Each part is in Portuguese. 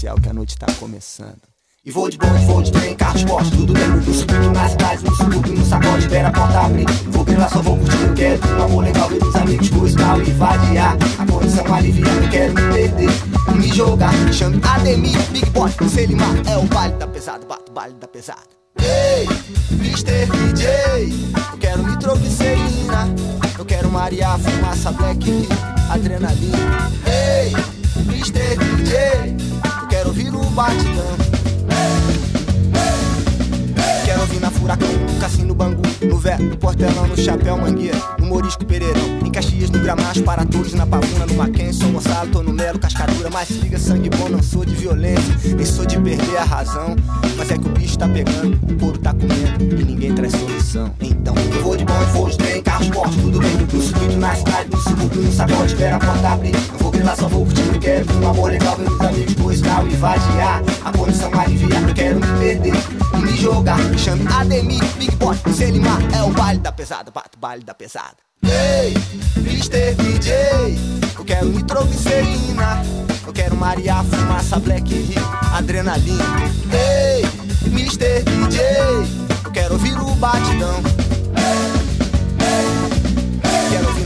que a noite tá começando. E vou de bonde, vou de trem, carro esporte, tudo dentro do circuito, na cidade, no subúrbio, no sacode, espera a porta abrir. Vou lá, só vou curtir, eu quero um amor legal, ver os amigos, buscar e vadiar. A condição aliviar, não quero me perder me jogar. Chame Ademir, Big Boy, Selimar, é o baile da pesada, bato baile da pesada. Ei, Mr. DJ, eu quero nitroglicerina, eu quero Maria, fumaça, black, adrenalina. Ei, Mr. DJ, batidão. Furacão, no cassino Bangu, no Vé, no Portelão, no Chapéu Mangueira, no Morisco Pereirão, em Caxias, no Gramacho, para todos, na Pavuna, no Mackenzie, São Gonçalo, tô no Melo, Cascadura, mas liga, sangue bom, não sou de violência, nem sou de perder a razão, mas é que o bicho tá pegando, o couro tá comendo, e ninguém traz solução, então eu vou de bonde, vou de trem, carro esporte, tudo bem, no subido, na cidade, no subúrbio, no espera a porta abrir, não vou grilar, só vou curtir, quero um amor legal, os amigos, dois carro e vadiar, a condição aliviar, não quero me perder, me jogar, me chame Ademir, Big Boy, Selimar, é o baile da pesada, bato baile da pesada. Ei, Mr. DJ, eu quero nitroglicerina, eu quero Maria, fumaça, black, adrenalina. Ei, Mr. DJ, eu quero ouvir o batidão. Ouvir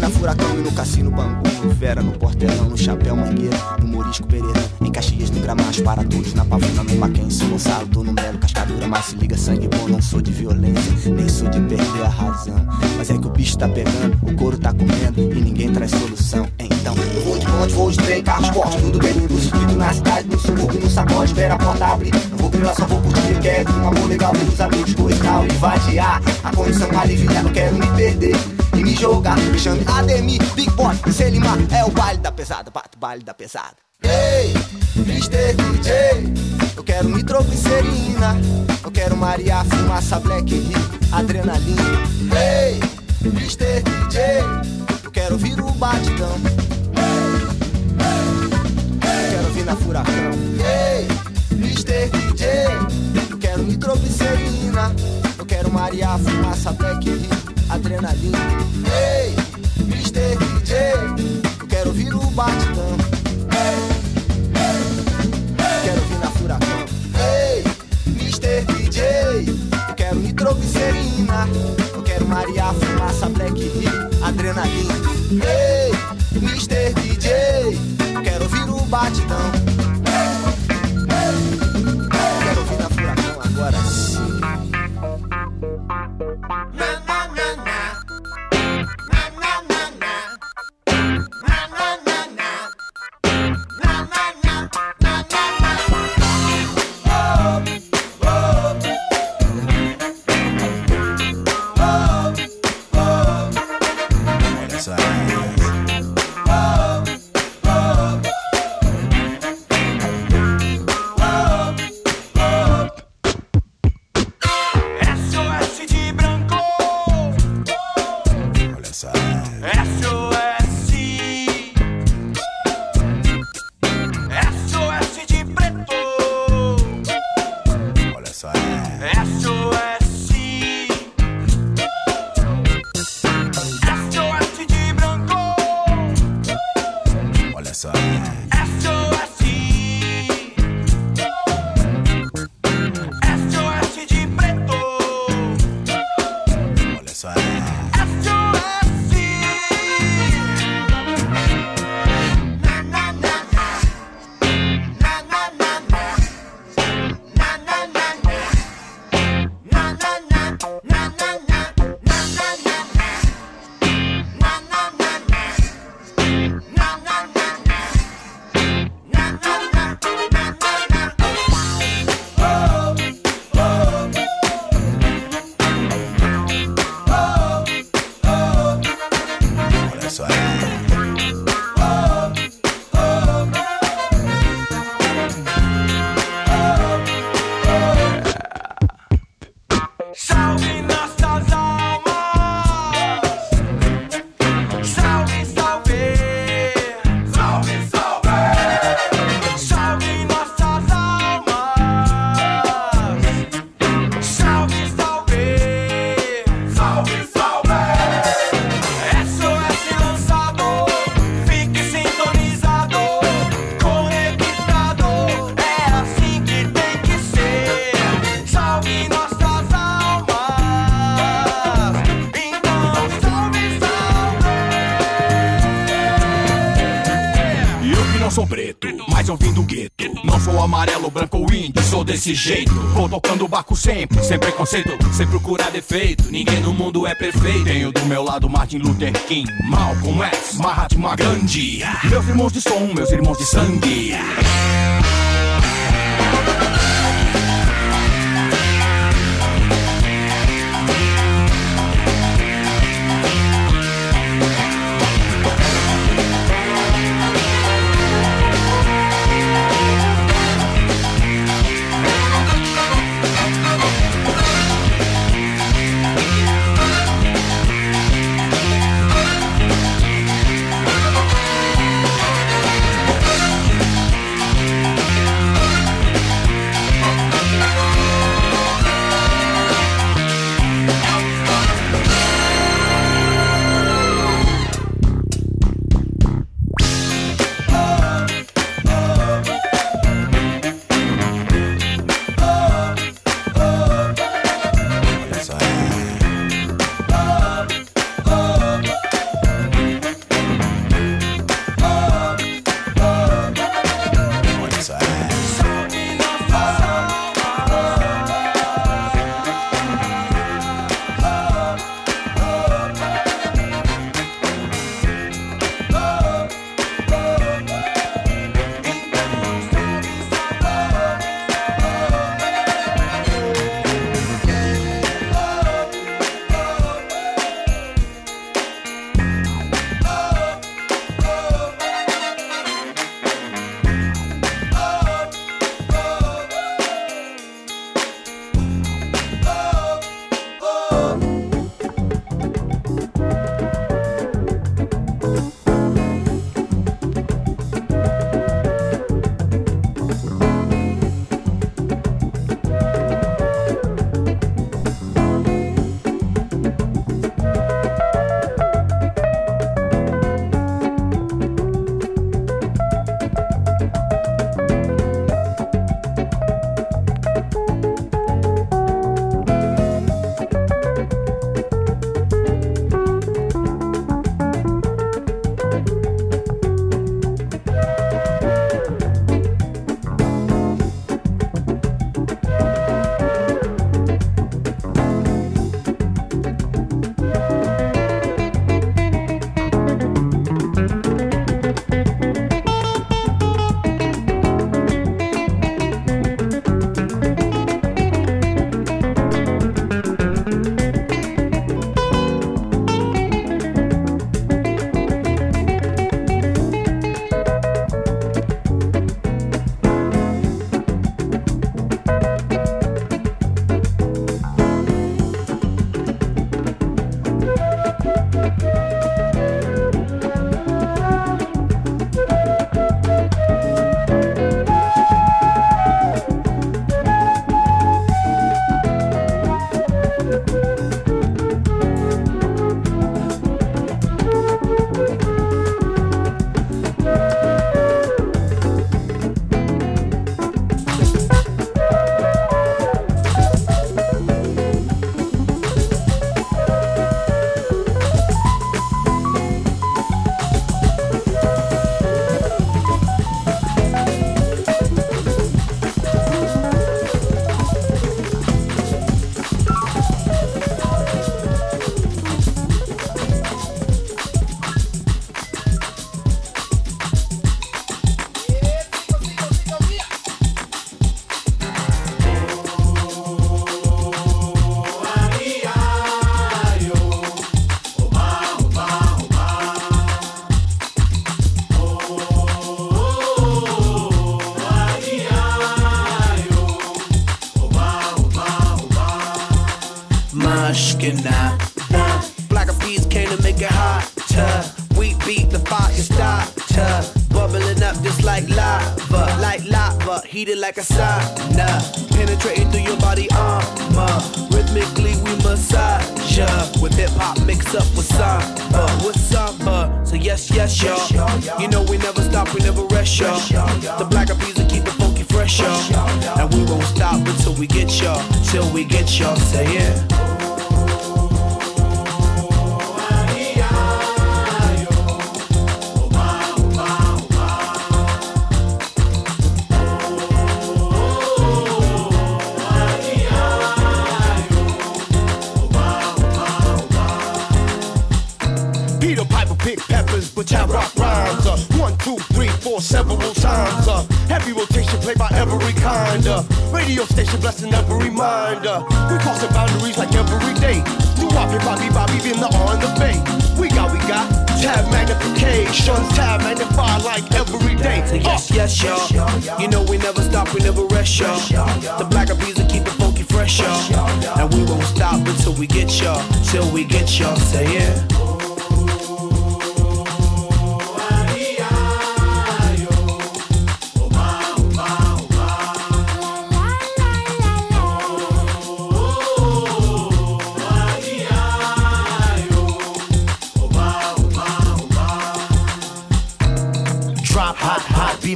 na Furacão e no Cassino Bangu, no Vera, no Portelão, no Chapéu Mangueira, no Morisco Pereira, em Caxias, no Gramacho, para todos, na Pavuna, no Mackenzie, Gonçalo, tô no Melo, Cascadura, mas se liga, sangue bom, não sou de violência, nem sou de perder a razão. Mas é que o bicho tá pegando, o couro tá comendo e ninguém traz solução. Então, eu vou de ponte, vou de trem, carro esporte, tudo bem no circuito, na cidade, no subúrbio, no sacode, espera a porta abrir. Não vou grilar, só vou curtir, quero um amor legal, os amigos, coisa tal, e vadiar. A condição aliviar, não quero me perder e me jogar. Me chame Ademir, Big Boy, Selimar, é o baile da pesada, bato baile da pesada. Ei, Mr. DJ, eu quero nitroglicerina, eu quero Maria, fumaça, black, adrenalina. Ei, Mr. DJ, eu quero ouvir o batidão. Eu quero ouvir na furacão. Ei, Mr. DJ, eu quero nitroglicerina, eu quero Maria, fumaça, black, adrenalina. Ei, Mr. DJ, eu quero ouvir o batidão. Quero ouvir na furacão. Ei, Mr. DJ, eu quero nitroglicerina. Eu quero Maria, fumaça, black, adrenalina. Ei, Mr. DJ, eu quero ouvir o batidão. Índio, sou desse jeito. Vou tocando o barco sempre, sem preconceito, sem procurar defeito. Ninguém no mundo é perfeito. Tenho do meu lado Martin Luther King, Malcolm X, Mahatma Gandhi. Meus irmãos de som, meus irmãos de sangue.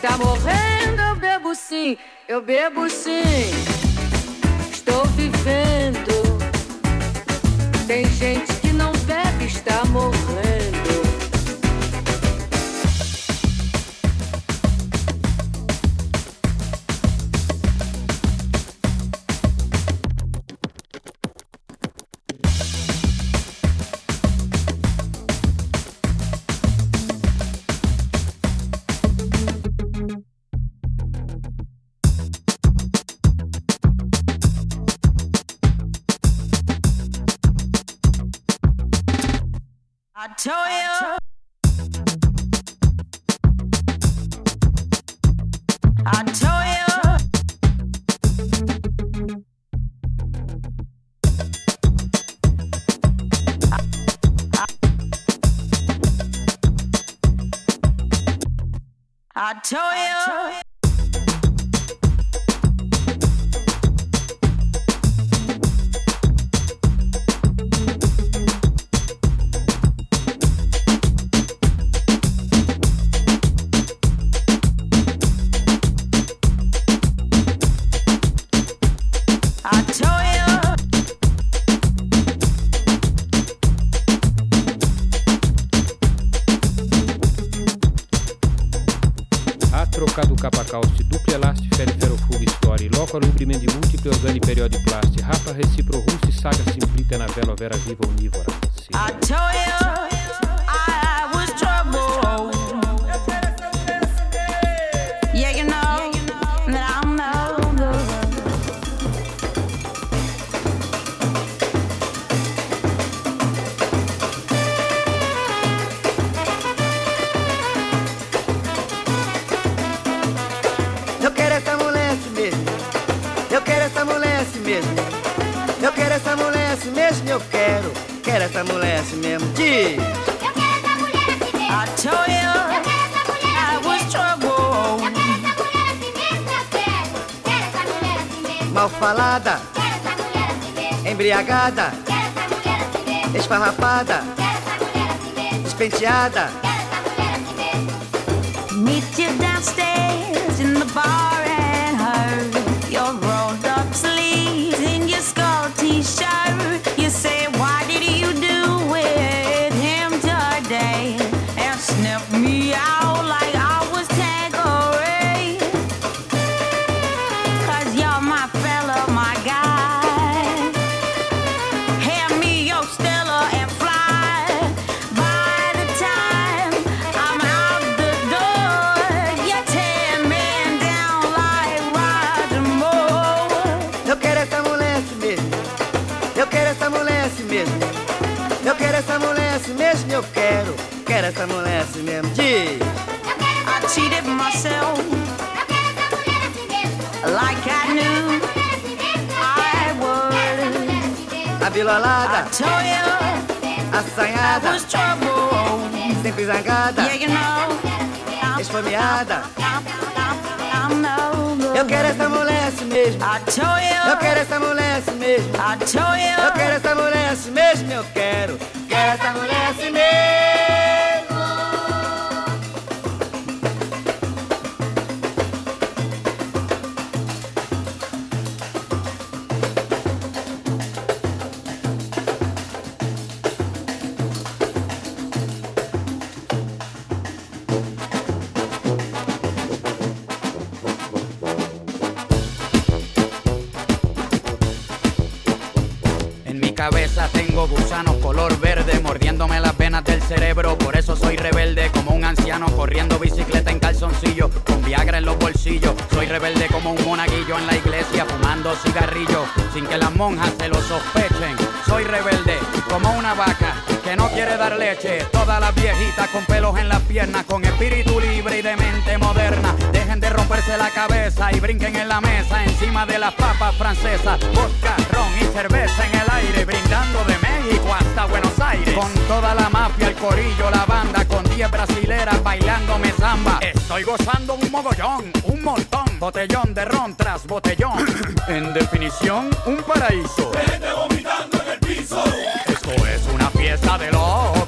Está morrendo, eu bebo sim, eu bebo sim. Estou vivendo. Tem gente Toya. Esfarrapada. Despenteada. Meet you downstairs would. Abilolada. I told you I Assanhada. was trouble. Sempre zangada. Yeah, you know. I'm, Esfomeada. Eu quero essa mulher assim mesmo. Eu quero essa mulher assim mesmo. Eu quero essa mulher assim mesmo. Eu quero. Quero essa mulher assim mesmo. Tengo gusanos color verde mordiéndome las venas del cerebro. Por eso soy rebelde como un anciano corriendo bicicleta en calzoncillo con Viagra en los bolsillos. Soy rebelde como un monaguillo en la iglesia fumando cigarrillo sin que las monjas se lo sospechen. Soy rebelde como una vaca que no quiere dar leche. Todas las viejitas con pelos en las piernas, con espíritu libre y de mente moderna. Dejen de romperse la cabeza y brinquen en la mesa encima de las papas francesas. Vodka, ron y cerveza en el aire, brindando de México hasta Buenos Aires. Con toda la mafia, el corillo, la banda, con 10 brasileras bailándome samba. Estoy gozando un mogollón, un montón. Botellón de ron tras botellón. en definición, un paraíso. Gente vomitando en el piso. Esto es fiesta del oro.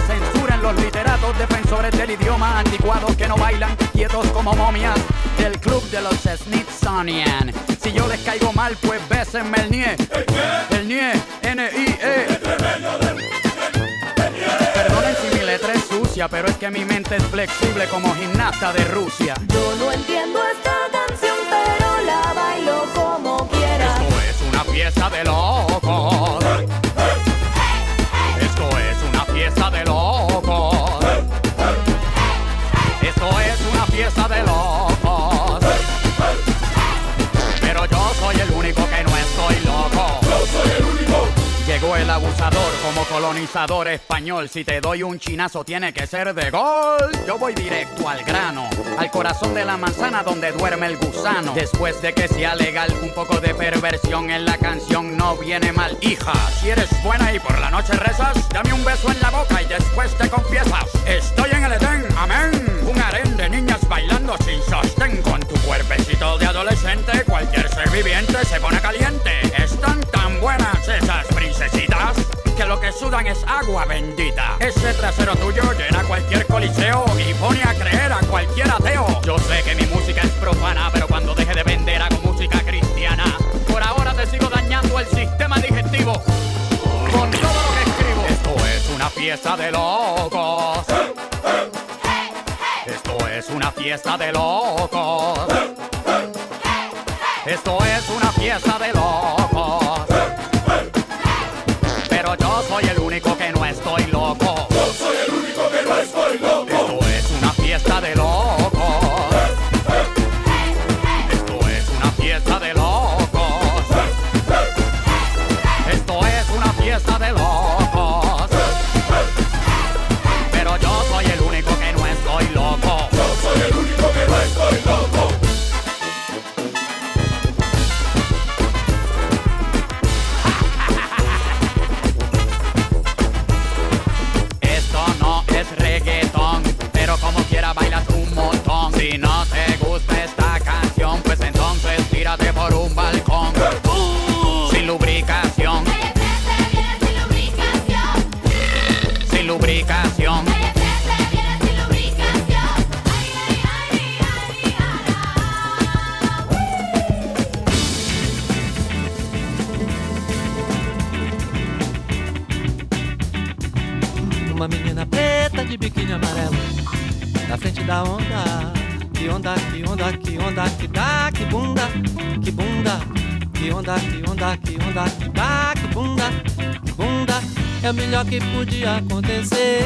los literatos defensores del idioma anticuados que no bailan quietos como momias del club de los Smithsonian. Si yo les caigo mal, pues bésenme el nie. ¿El nie, N-I-E. Perdonen si mi letra es sucia, pero es que mi mente es flexible como gimnasta de Rusia. Yo no entiendo esta canción, pero la bailo como quiera. Esto es una fiesta de locos. Esto es una fiesta de locos. 别撒呆了。El abusador como colonizador español. Si te doy un chinazo tiene que ser de gol. Yo voy directo al grano, al corazón de la manzana donde duerme el gusano. Después de que sea legal, un poco de perversión en la canción no viene mal. Hija, si eres buena y por la noche rezas, dame un beso en la boca y después te confiesas. Estoy en el Edén, amén. Un harén de niñas bailando sin sostén con tu cuerpecito de adolescente. Cualquier ser viviente se pone caliente. Están que lo que sudan es agua bendita. Ese trasero tuyo llena cualquier coliseo y pone a creer a cualquier ateo. Yo sé que mi música es profana, pero cuando deje de vender hago música cristiana. Por ahora te sigo dañando el sistema digestivo con todo lo que escribo. Esto es una fiesta de locos. Esto es una fiesta de locos. Esto es una fiesta de locos. Lubricación. Uma menina preta de biquíni amarelo Na frente da onda Que onda, que onda, que onda Que dá, que bunda, que bunda Que onda, que onda, que onda Que dá, que bunda, É o melhor que podia acontecer.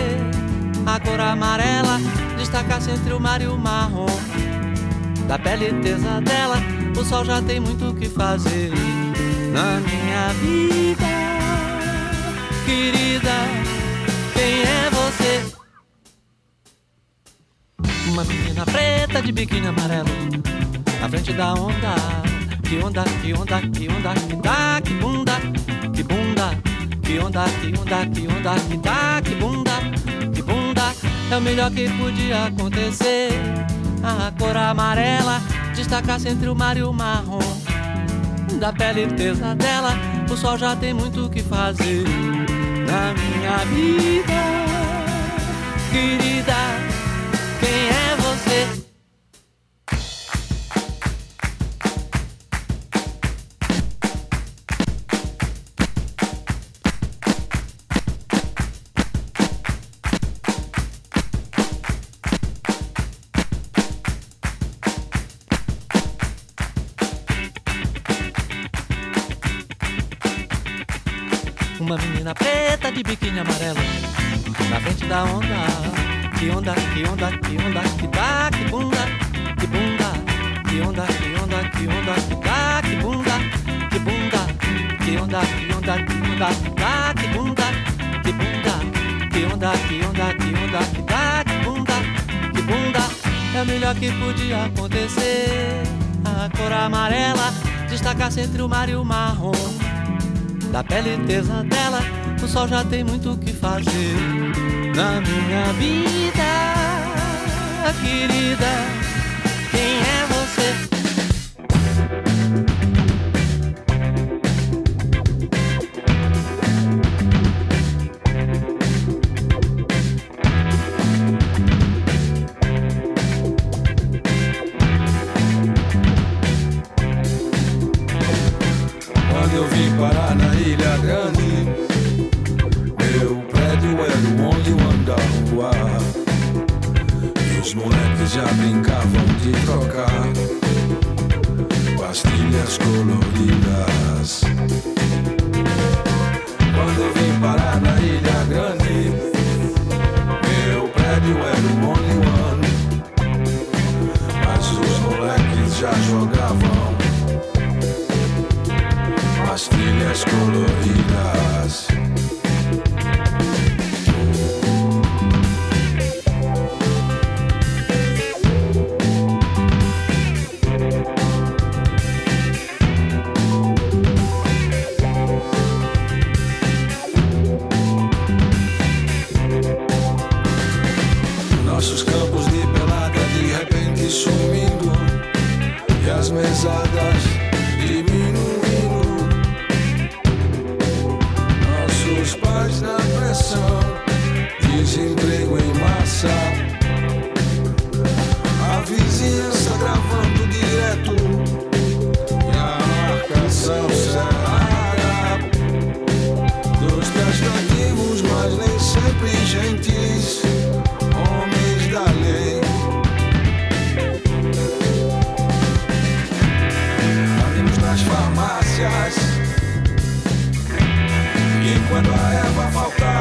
A cor amarela Destaca-se entre o mar e o marrom. Da pele tesa dela O sol já tem muito o que fazer. Na minha vida Querida quem é você? Uma menina preta de biquíni amarelo. Na frente da onda Que onda, que onda, que onda Que dá, que bunda, que bunda Que onda, que onda, que onda Que dá, que bunda, que bunda É o melhor que podia acontecer A cor amarela Destaca-se entre o mar e o marrom Da pele tesa dela O sol já tem muito o que fazer na minha vida, querida. Quem é você? Onda, que onda, onda Que bunda, que bunda Que onda, que onda, que onda Que dá, que bunda, que bunda. É o melhor que podia acontecer. A cor amarela Destaca-se entre o mar e o marrom. Da pele tesa dela, o sol já tem muito o que fazer. Na minha vida, querida. Farmácias. E quando a erva faltava.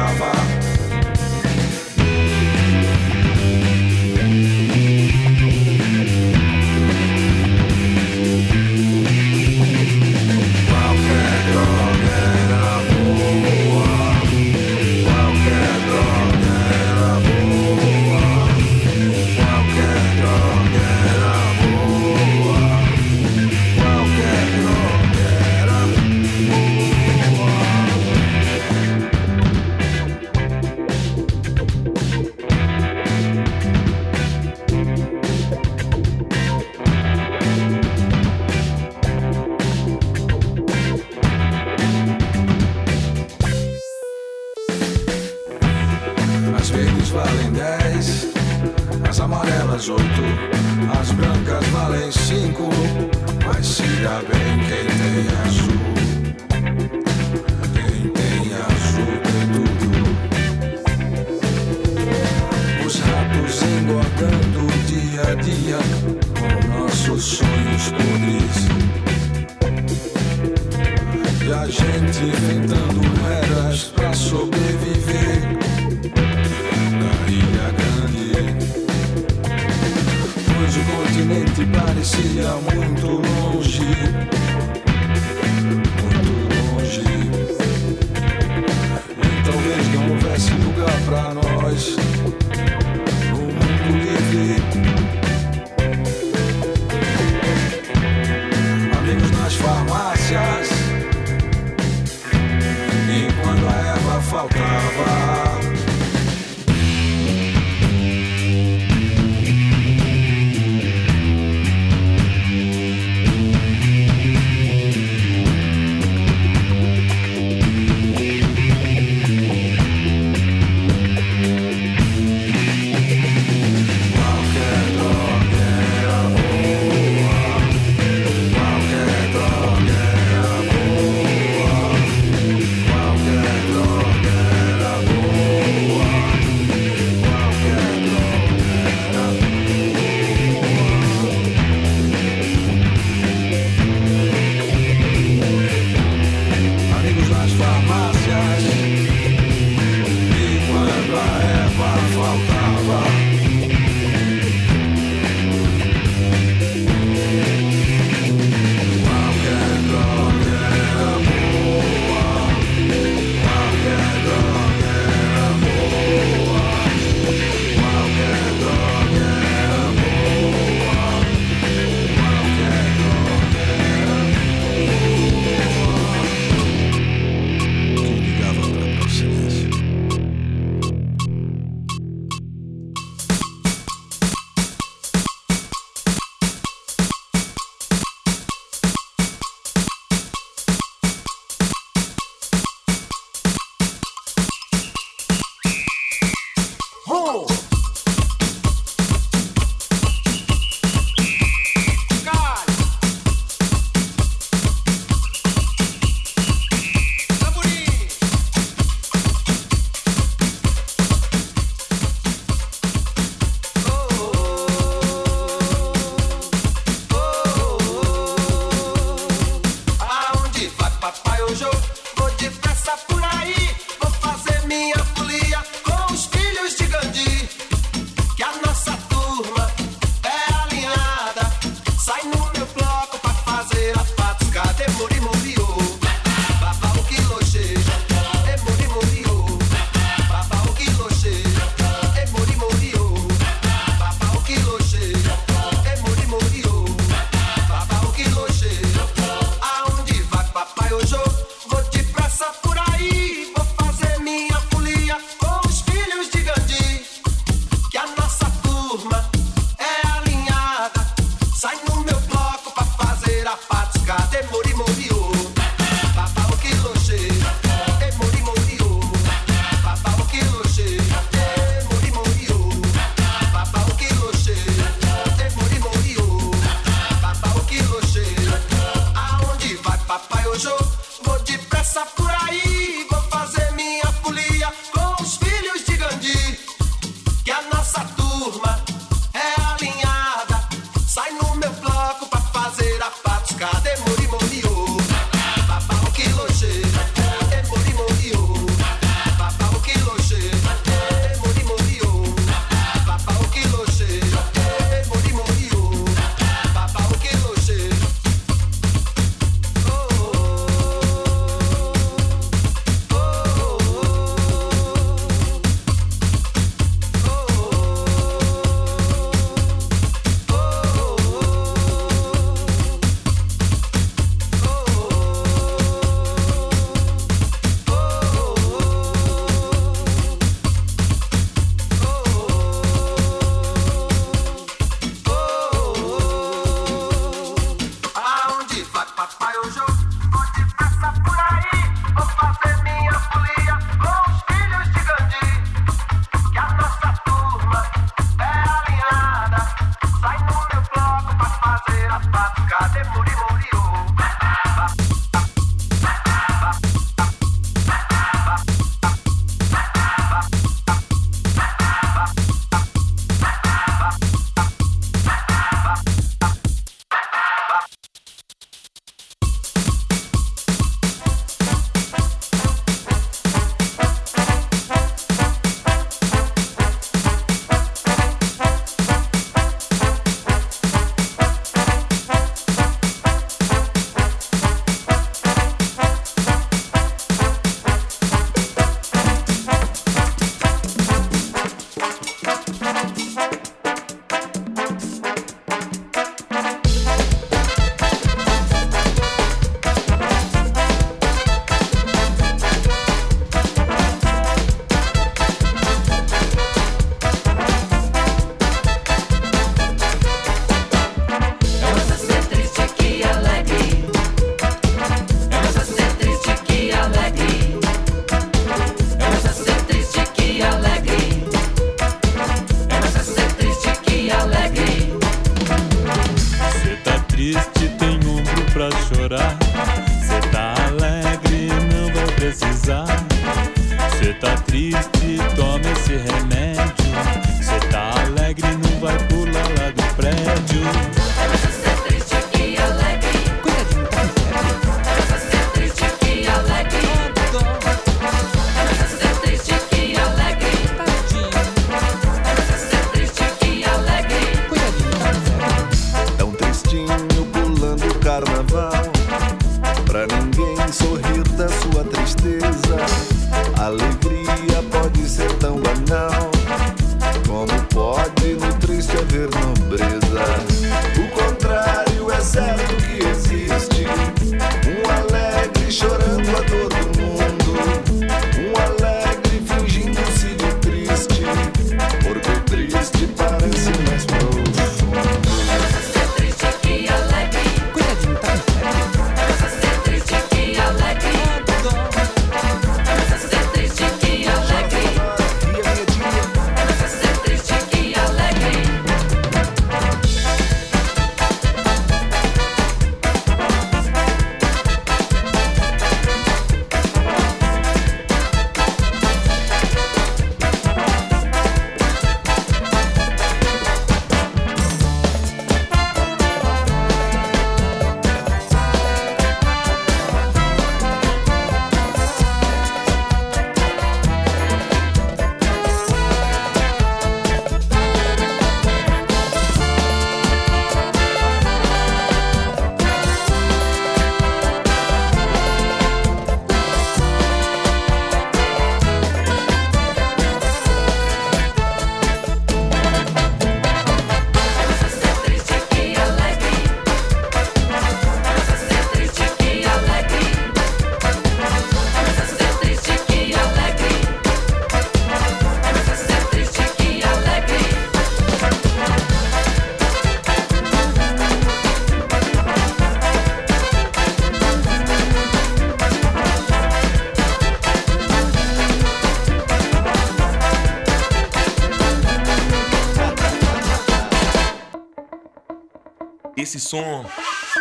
Som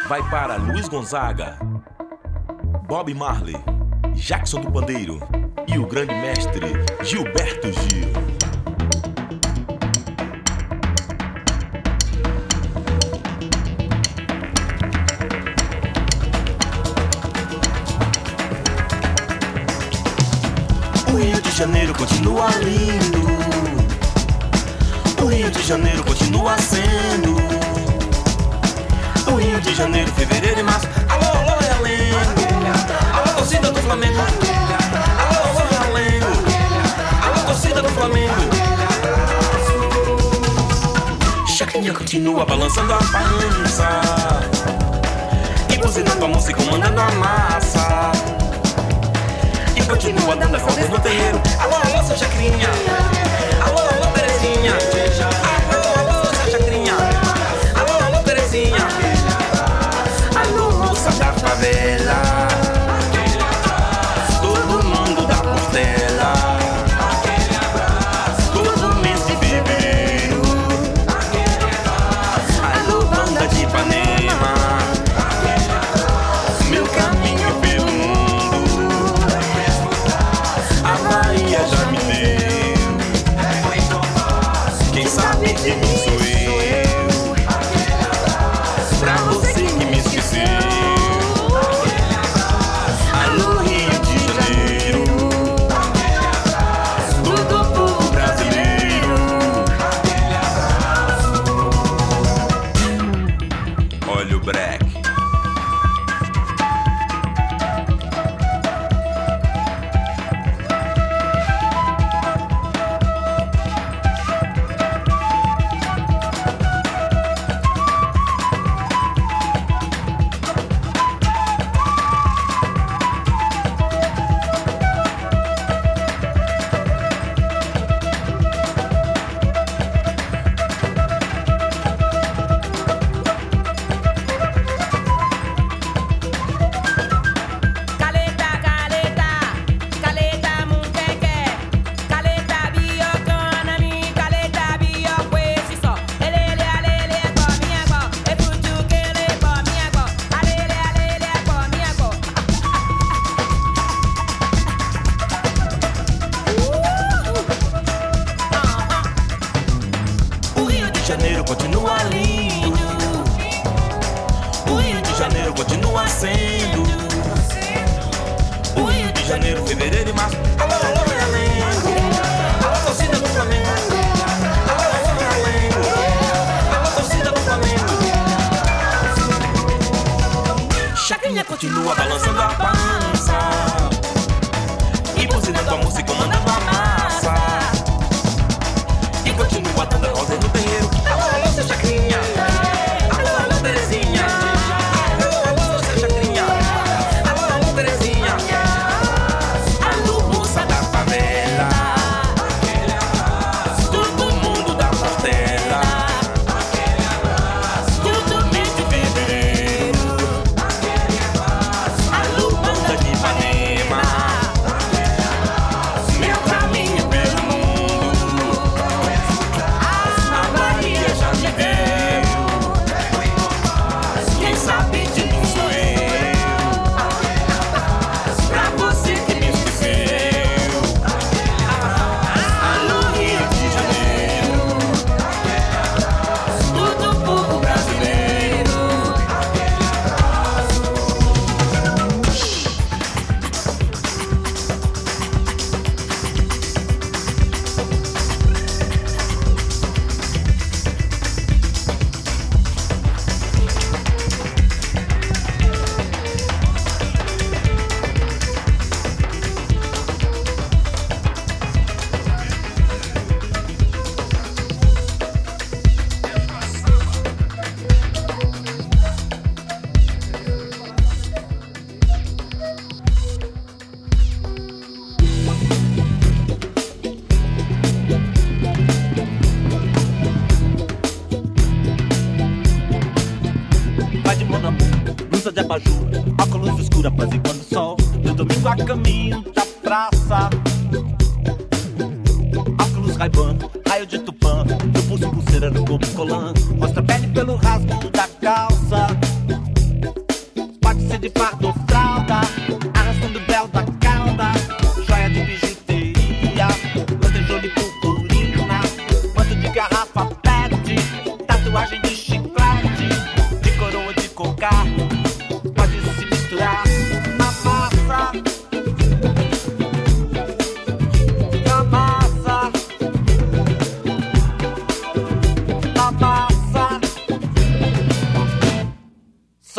vai para Luiz Gonzaga, Bob Marley, Jackson do Pandeiro e o grande mestre Gilberto Gil. Janeiro continua lindo. O Rio de Janeiro continua sendo. O Rio de Janeiro, fevereiro e março. Alô, alô, Realengo. Alô, torcida do Flamengo. Alô, alô, Realengo. Alô, torcida do Flamengo. Chacrinha continua balançando a balança. E buzinando a música e comandando a massa. E continua dando fogo no terreiro. Alô, alô, seu Chacrinha. Alô, alô, Terezinha.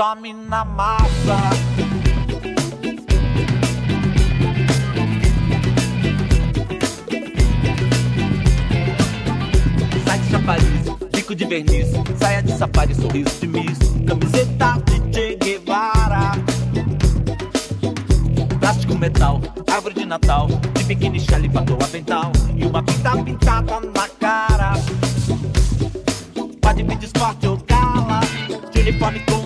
some na massa. Sai de chapariz, bico de verniz, saia de safari, sorriso de miss, camiseta de Che Guevara. Plástico, metal, árvore de Natal, de biquíni, chale, batom, avental e uma pinta pintada na cara. Pode pedir esporte ou gala, de uniforme com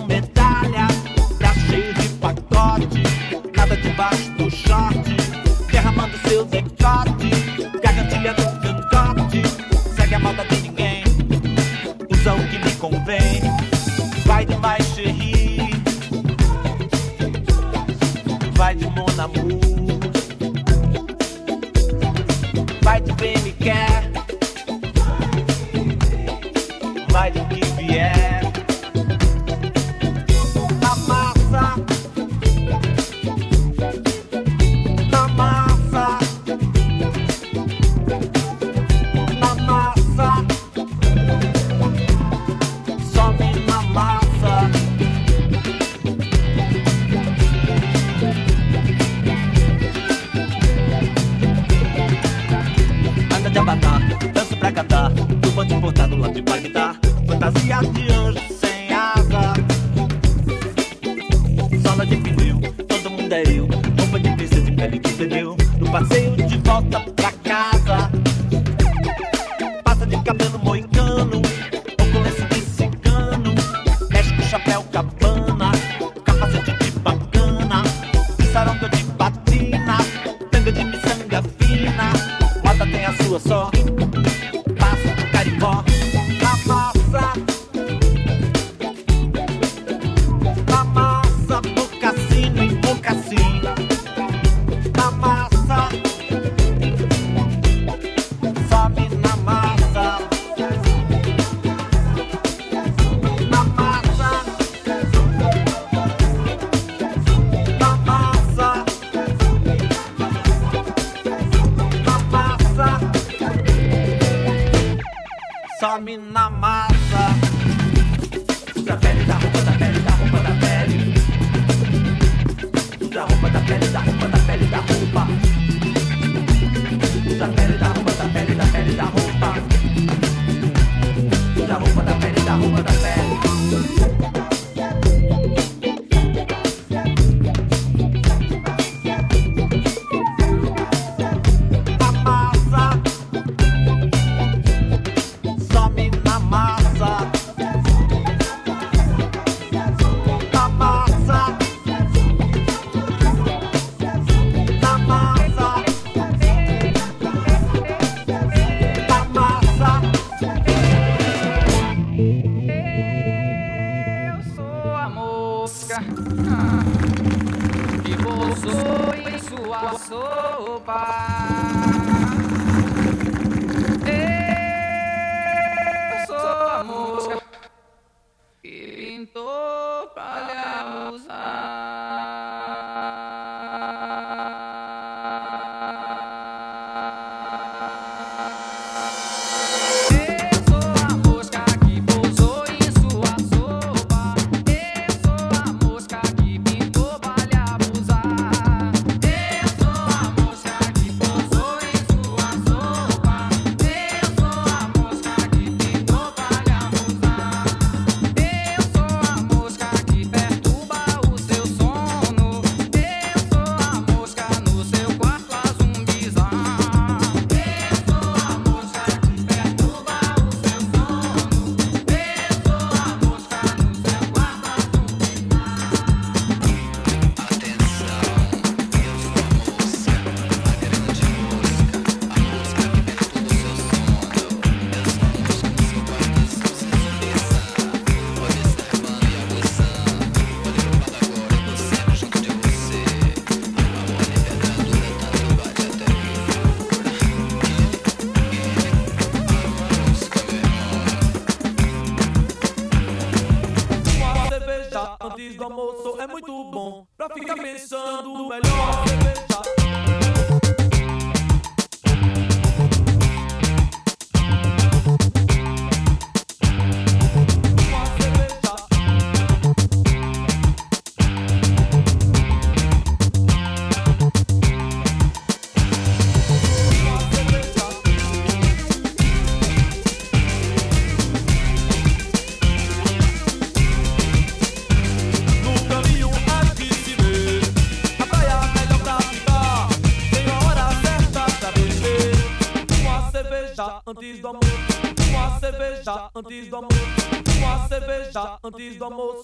Ooh.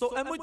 So, so am